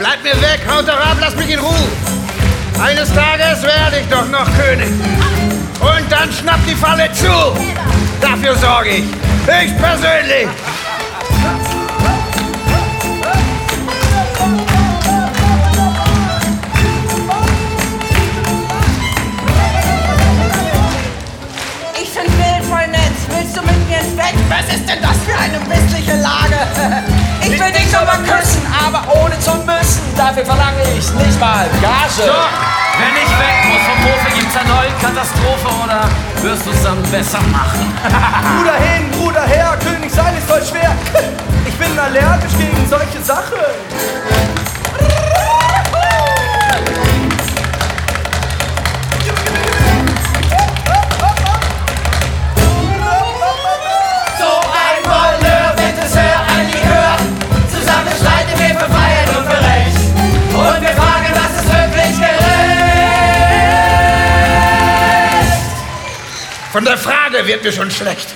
Bleibt mir weg, haut doch ab, lasst mich in Ruhe. Eines Tages werde ich doch noch König. Und dann schnappt die Falle zu. Dafür sorge ich. Ich persönlich. Ich find Bild voll nett. Willst du mit mir ins Bett? Was ist denn das für eine missliche Lage? Dafür verlange ich nicht mal Gage. Wenn ich weg muss vom Hofe, gibt's erneut Katastrophe oder wirst du's dann besser machen? Bruder hin, Von der Frage wird mir schon schlecht.